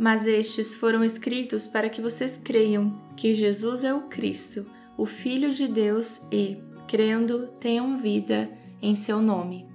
Mas estes foram escritos para que vocês creiam que Jesus é o Cristo, o Filho de Deus, e, crendo, tenham vida em seu nome.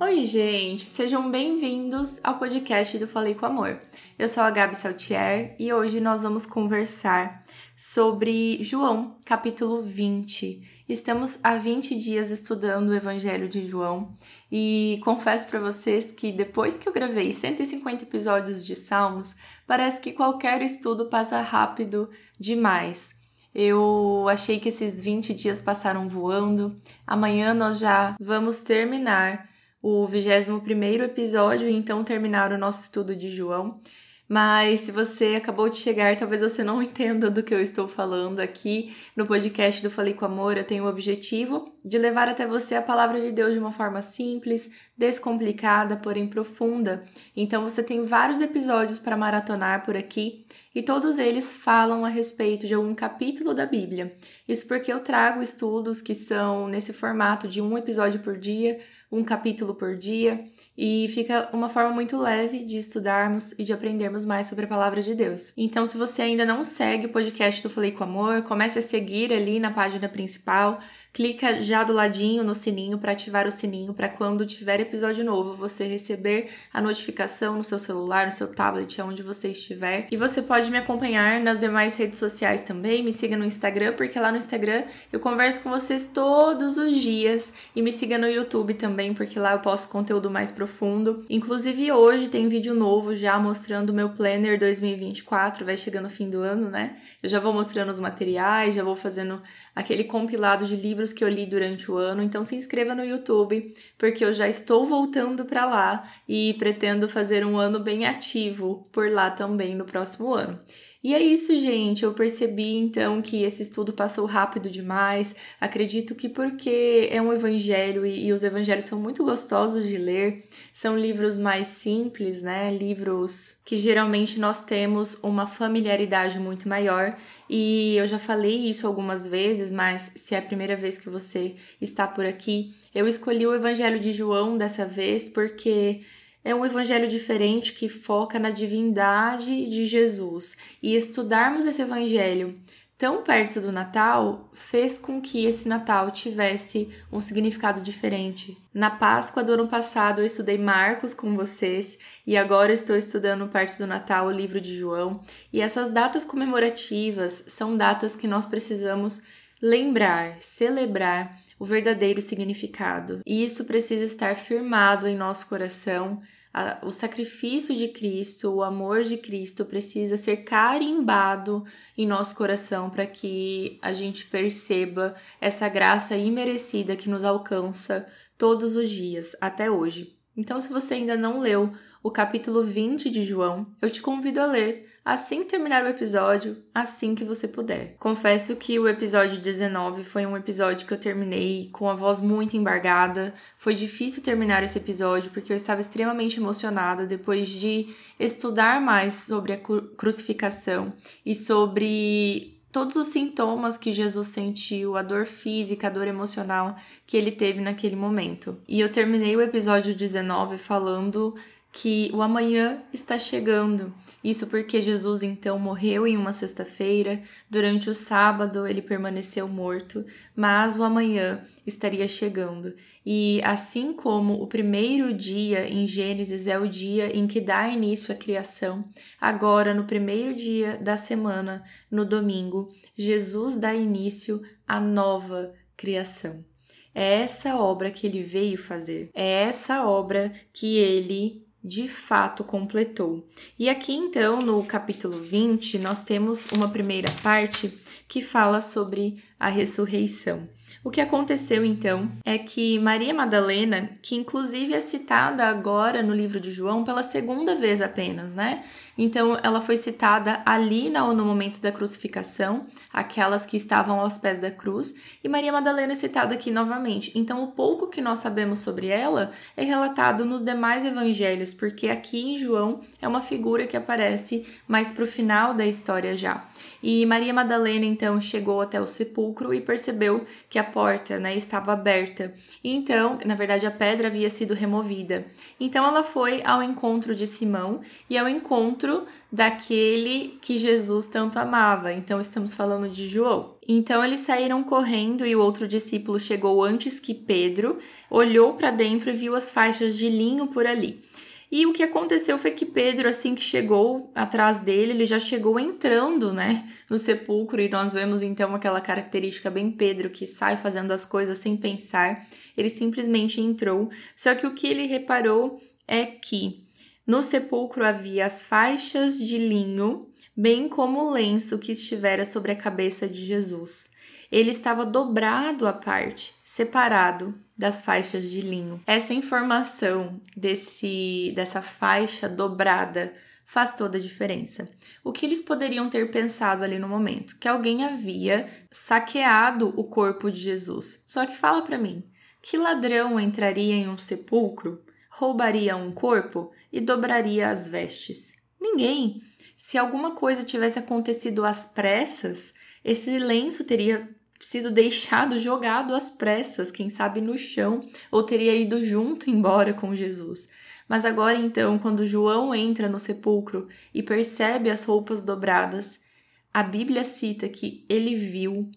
Oi, gente! Sejam bem-vindos ao podcast do Falei com Amor. Eu sou a Gabi Saltier e hoje nós vamos conversar sobre João, capítulo 20. Estamos há 20 dias estudando o Evangelho de João e confesso para vocês que depois que eu gravei 150 episódios de Salmos, parece que qualquer estudo passa rápido demais. Eu achei que esses 20 dias passaram voando. Amanhã nós já vamos terminar o 21 episódio e então terminar o nosso estudo de João. Mas se você acabou de chegar, talvez você não entenda do que eu estou falando aqui no podcast do Falei com Amor. Eu tenho o objetivo de levar até você a palavra de Deus de uma forma simples, descomplicada, porém profunda. Então você tem vários episódios para maratonar por aqui e todos eles falam a respeito de algum capítulo da Bíblia. Isso porque eu trago estudos que são nesse formato de um episódio por dia um capítulo por dia, e fica uma forma muito leve de estudarmos e de aprendermos mais sobre a palavra de Deus. Então, se você ainda não segue o podcast do Falei com Amor, comece a seguir ali na página principal, clica já do ladinho no sininho para ativar o sininho para quando tiver episódio novo você receber a notificação no seu celular, no seu tablet, aonde você estiver. E você pode me acompanhar nas demais redes sociais também, me siga no Instagram, porque lá no Instagram eu converso com vocês todos os dias e me siga no YouTube também, porque lá eu posto conteúdo mais profundo. Inclusive hoje tem vídeo novo já mostrando o meu planner 2024, vai chegando o fim do ano, né? Eu já vou mostrando os materiais, já vou fazendo aquele compilado de livros que eu li durante o ano. Então se inscreva no YouTube, porque eu já estou voltando para lá e pretendo fazer um ano bem ativo por lá também no próximo ano. E é isso, gente. Eu percebi então que esse estudo passou rápido demais. Acredito que porque é um evangelho e, e, os evangelhos são muito gostosos de ler, são livros mais simples, né? Livros que geralmente nós temos uma familiaridade muito maior. E eu já falei isso algumas vezes, mas se é a primeira vez que você está por aqui, eu escolhi o evangelho de João dessa vez porque é um evangelho diferente que foca na divindade de Jesus. E estudarmos esse evangelho tão perto do Natal fez com que esse Natal tivesse um significado diferente. Na Páscoa do ano passado eu estudei Marcos com vocês e agora estou estudando perto do Natal o livro de João. E essas datas comemorativas são datas que nós precisamos lembrar, celebrar o verdadeiro significado. E isso precisa estar firmado em nosso coração o sacrifício de Cristo, o amor de Cristo precisa ser carimbado em nosso coração para que a gente perceba essa graça imerecida que nos alcança todos os dias, até hoje. Então, se você ainda não leu o capítulo 20 de João, eu te convido a ler assim que terminar o episódio, assim que você puder. Confesso que o episódio 19 foi um episódio que eu terminei com a voz muito embargada. Foi difícil terminar esse episódio porque eu estava extremamente emocionada depois de estudar mais sobre a crucificação e sobre todos os sintomas que Jesus sentiu, a dor física, a dor emocional que ele teve naquele momento. E eu terminei o episódio 19 falando que o amanhã está chegando. Isso porque Jesus então morreu em uma sexta-feira, durante o sábado ele permaneceu morto, mas o amanhã estaria chegando. E assim como o primeiro dia em Gênesis é o dia em que dá início à criação, agora no primeiro dia da semana, no domingo, Jesus dá início à nova criação. É essa obra que ele veio fazer. É essa obra que ele de fato completou. E aqui então, no capítulo 20, nós temos uma primeira parte que fala sobre a ressurreição. O que aconteceu então é que Maria Madalena, que inclusive é citada agora no livro de João pela segunda vez apenas, né? Então ela foi citada ali no momento da crucificação, aquelas que estavam aos pés da cruz, e Maria Madalena é citada aqui novamente. Então o pouco que nós sabemos sobre ela é relatado nos demais evangelhos, porque aqui em João é uma figura que aparece mais para o final da história já. E Maria Madalena então chegou até o sepulcro e percebeu que que a porta né, estava aberta. Então, na verdade, a pedra havia sido removida. Então, ela foi ao encontro de Simão e ao encontro daquele que Jesus tanto amava. Então, estamos falando de João. Então, eles saíram correndo e o outro discípulo chegou antes que Pedro, olhou para dentro e viu as faixas de linho por ali. E o que aconteceu foi que Pedro, assim que chegou atrás dele, ele já chegou entrando, né, no sepulcro, e nós vemos então aquela característica bem Pedro que sai fazendo as coisas sem pensar. Ele simplesmente entrou. Só que o que ele reparou é que no sepulcro havia as faixas de linho, bem como o lenço que estivera sobre a cabeça de Jesus ele estava dobrado à parte, separado das faixas de linho. Essa informação desse dessa faixa dobrada faz toda a diferença. O que eles poderiam ter pensado ali no momento? Que alguém havia saqueado o corpo de Jesus. Só que fala para mim, que ladrão entraria em um sepulcro, roubaria um corpo e dobraria as vestes? Ninguém. Se alguma coisa tivesse acontecido às pressas, esse lenço teria sido deixado jogado às pressas, quem sabe no chão, ou teria ido junto embora com Jesus. Mas agora então, quando João entra no sepulcro e percebe as roupas dobradas, a Bíblia cita que ele viu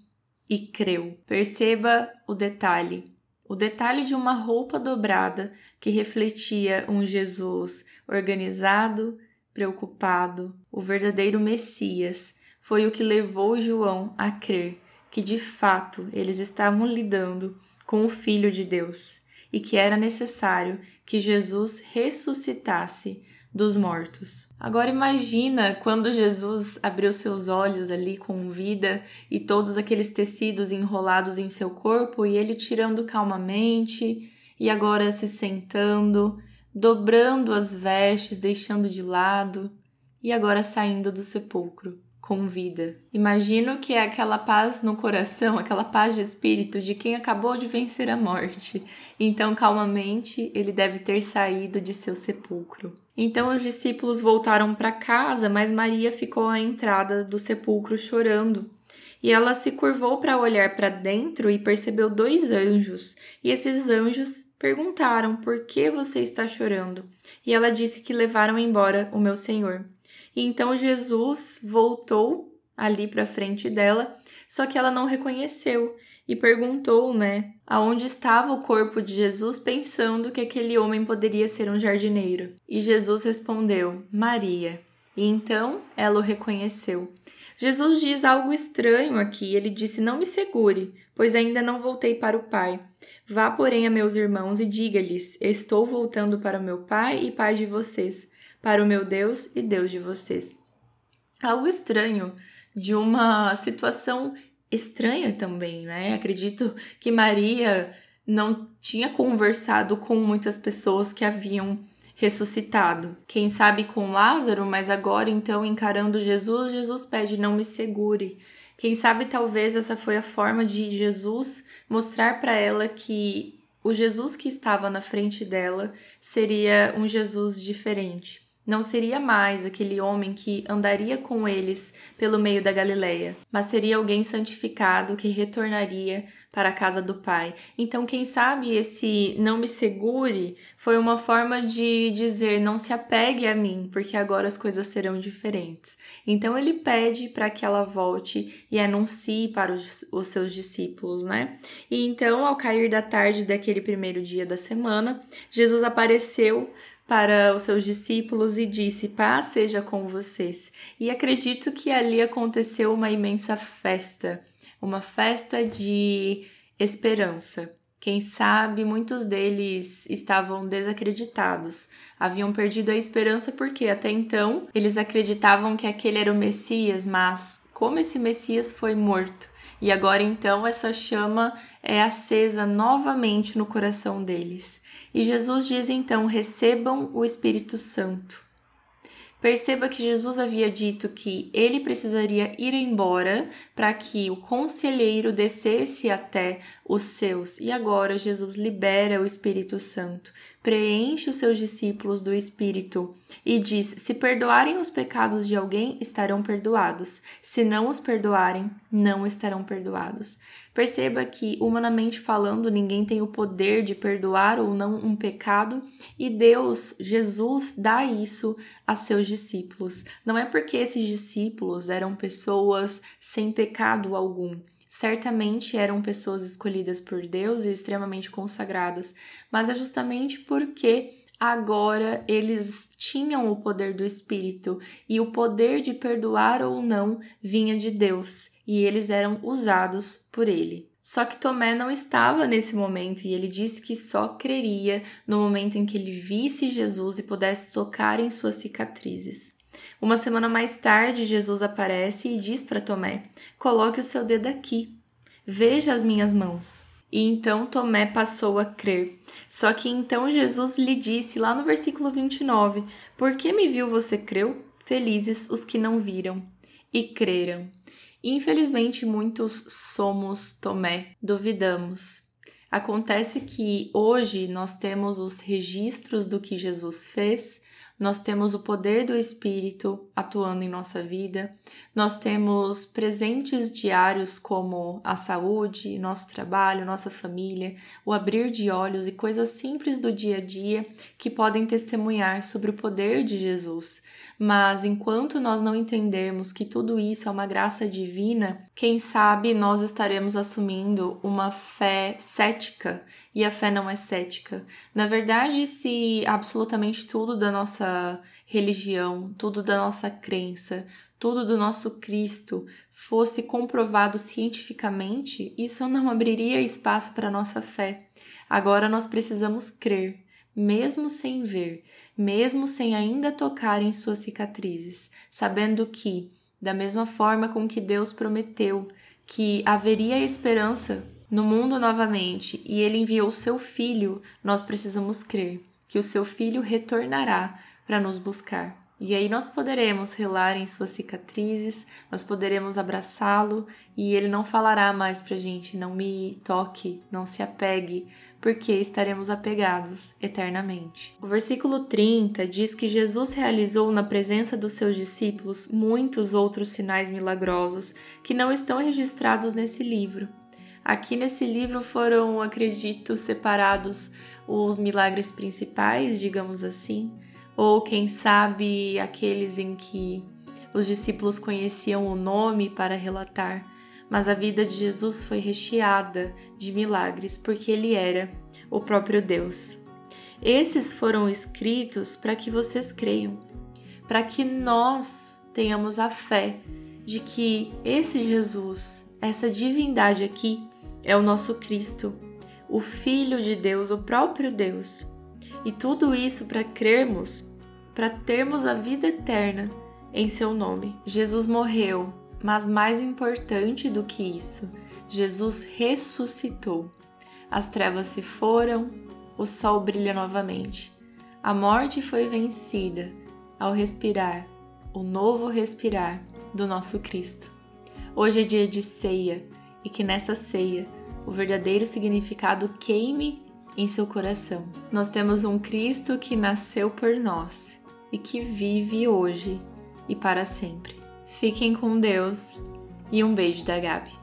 e creu. Perceba o detalhe. O detalhe de uma roupa dobrada que refletia um Jesus organizado, preocupado, o verdadeiro Messias, foi o que levou João a crer que de fato eles estavam lidando com o Filho de Deus e que era necessário que Jesus ressuscitasse dos mortos. Agora imagina quando Jesus abriu seus olhos ali com vida e todos aqueles tecidos enrolados em seu corpo e ele tirando calmamente e agora se sentando, dobrando as vestes, deixando de lado e agora saindo do sepulcro com vida. Imagino que é aquela paz no coração, aquela paz de espírito de quem acabou de vencer a morte. Então, calmamente, ele deve ter saído de seu sepulcro. Então, os discípulos voltaram para casa, mas Maria ficou à entrada do sepulcro chorando. E ela se curvou para olhar para dentro e percebeu dois anjos. E esses anjos perguntaram: Por que você está chorando? E ela disse que levaram embora o meu Senhor e então Jesus voltou ali para frente dela, só que ela não reconheceu e perguntou, né, aonde estava o corpo de Jesus, pensando que aquele homem poderia ser um jardineiro. E Jesus respondeu: Maria. E então ela o reconheceu. Jesus diz algo estranho aqui. Ele disse: Não me segure, pois ainda não voltei para o Pai. Vá, porém, a meus irmãos e diga-lhes: Estou voltando para o meu Pai e Pai de vocês, para o meu Deus e Deus de vocês. Algo estranho de uma situação estranha também, né? Acredito que Maria não tinha conversado com muitas pessoas que haviam ressuscitado. Quem sabe com Lázaro, mas agora então encarando Jesus, Jesus pede: "Não me segure". Quem sabe talvez essa foi a forma de Jesus mostrar para ela que o Jesus que estava na frente dela seria um Jesus diferente não seria mais aquele homem que andaria com eles pelo meio da Galileia, mas seria alguém santificado que retornaria para a casa do Pai. Então, quem sabe esse não me segure foi uma forma de dizer não se apegue a mim, porque agora as coisas serão diferentes. Então, ele pede para que ela volte e anuncie para os, os seus discípulos, né? E então, ao cair da tarde daquele primeiro dia da semana, Jesus apareceu para os seus discípulos e disse: Paz seja com vocês. E acredito que ali aconteceu uma imensa festa, uma festa de esperança. Quem sabe muitos deles estavam desacreditados, haviam perdido a esperança porque até então eles acreditavam que aquele era o Messias, mas como esse Messias foi morto, e agora então essa chama é acesa novamente no coração deles. E Jesus diz então: recebam o Espírito Santo. Perceba que Jesus havia dito que ele precisaria ir embora para que o conselheiro descesse até os seus, e agora Jesus libera o Espírito Santo. preenche os seus discípulos do Espírito e diz: Se perdoarem os pecados de alguém, estarão perdoados. Se não os perdoarem, não estarão perdoados. Perceba que, humanamente falando, ninguém tem o poder de perdoar ou não um pecado, e Deus, Jesus, dá isso a seus discípulos. Não é porque esses discípulos eram pessoas sem pecado algum certamente eram pessoas escolhidas por Deus e extremamente consagradas, mas é justamente porque agora eles tinham o poder do Espírito e o poder de perdoar ou não vinha de Deus e eles eram usados por ele. Só que Tomé não estava nesse momento e ele disse que só creria no momento em que ele visse Jesus e pudesse tocar em suas cicatrizes. Uma semana mais tarde, Jesus aparece e diz para Tomé: Coloque o seu dedo aqui, veja as minhas mãos. E então Tomé passou a crer. Só que então Jesus lhe disse, lá no versículo 29, Por que me viu você creu? Felizes os que não viram e creram. Infelizmente, muitos somos Tomé, duvidamos. Acontece que hoje nós temos os registros do que Jesus fez, nós temos o poder do Espírito atuando em nossa vida, nós temos presentes diários como a saúde, nosso trabalho, nossa família, o abrir de olhos e coisas simples do dia a dia que podem testemunhar sobre o poder de Jesus. Mas enquanto nós não entendermos que tudo isso é uma graça divina, quem sabe nós estaremos assumindo uma fé cética e a fé não é cética. Na verdade, se absolutamente tudo da nossa religião, tudo da nossa crença, tudo do nosso Cristo fosse comprovado cientificamente, isso não abriria espaço para nossa fé. Agora nós precisamos crer, mesmo sem ver, mesmo sem ainda tocar em suas cicatrizes, sabendo que, da mesma forma com que Deus prometeu que haveria esperança no mundo novamente e ele enviou seu filho, nós precisamos crer que o seu filho retornará para nos buscar. E aí nós poderemos relar em suas cicatrizes, nós poderemos abraçá-lo e ele não falará mais para gente: não me toque, não se apegue, porque estaremos apegados eternamente. O versículo 30 diz que Jesus realizou na presença dos seus discípulos muitos outros sinais milagrosos que não estão registrados nesse livro. Aqui nesse livro foram, acredito, separados os milagres principais, digamos assim ou quem sabe aqueles em que os discípulos conheciam o nome para relatar, mas a vida de Jesus foi recheada de milagres porque ele era o próprio Deus. Esses foram escritos para que vocês creiam, para que nós tenhamos a fé de que esse Jesus, essa divindade aqui, é o nosso Cristo, o Filho de Deus, o próprio Deus e tudo isso para crermos, para termos a vida eterna em seu nome. Jesus morreu, mas mais importante do que isso, Jesus ressuscitou. As trevas se foram, o sol brilha novamente. A morte foi vencida ao respirar, o novo respirar do nosso Cristo. Hoje é dia de ceia e que nessa ceia o verdadeiro significado queime em seu coração. Nós temos um Cristo que nasceu por nós e que vive hoje e para sempre. Fiquem com Deus e um beijo da Gabi.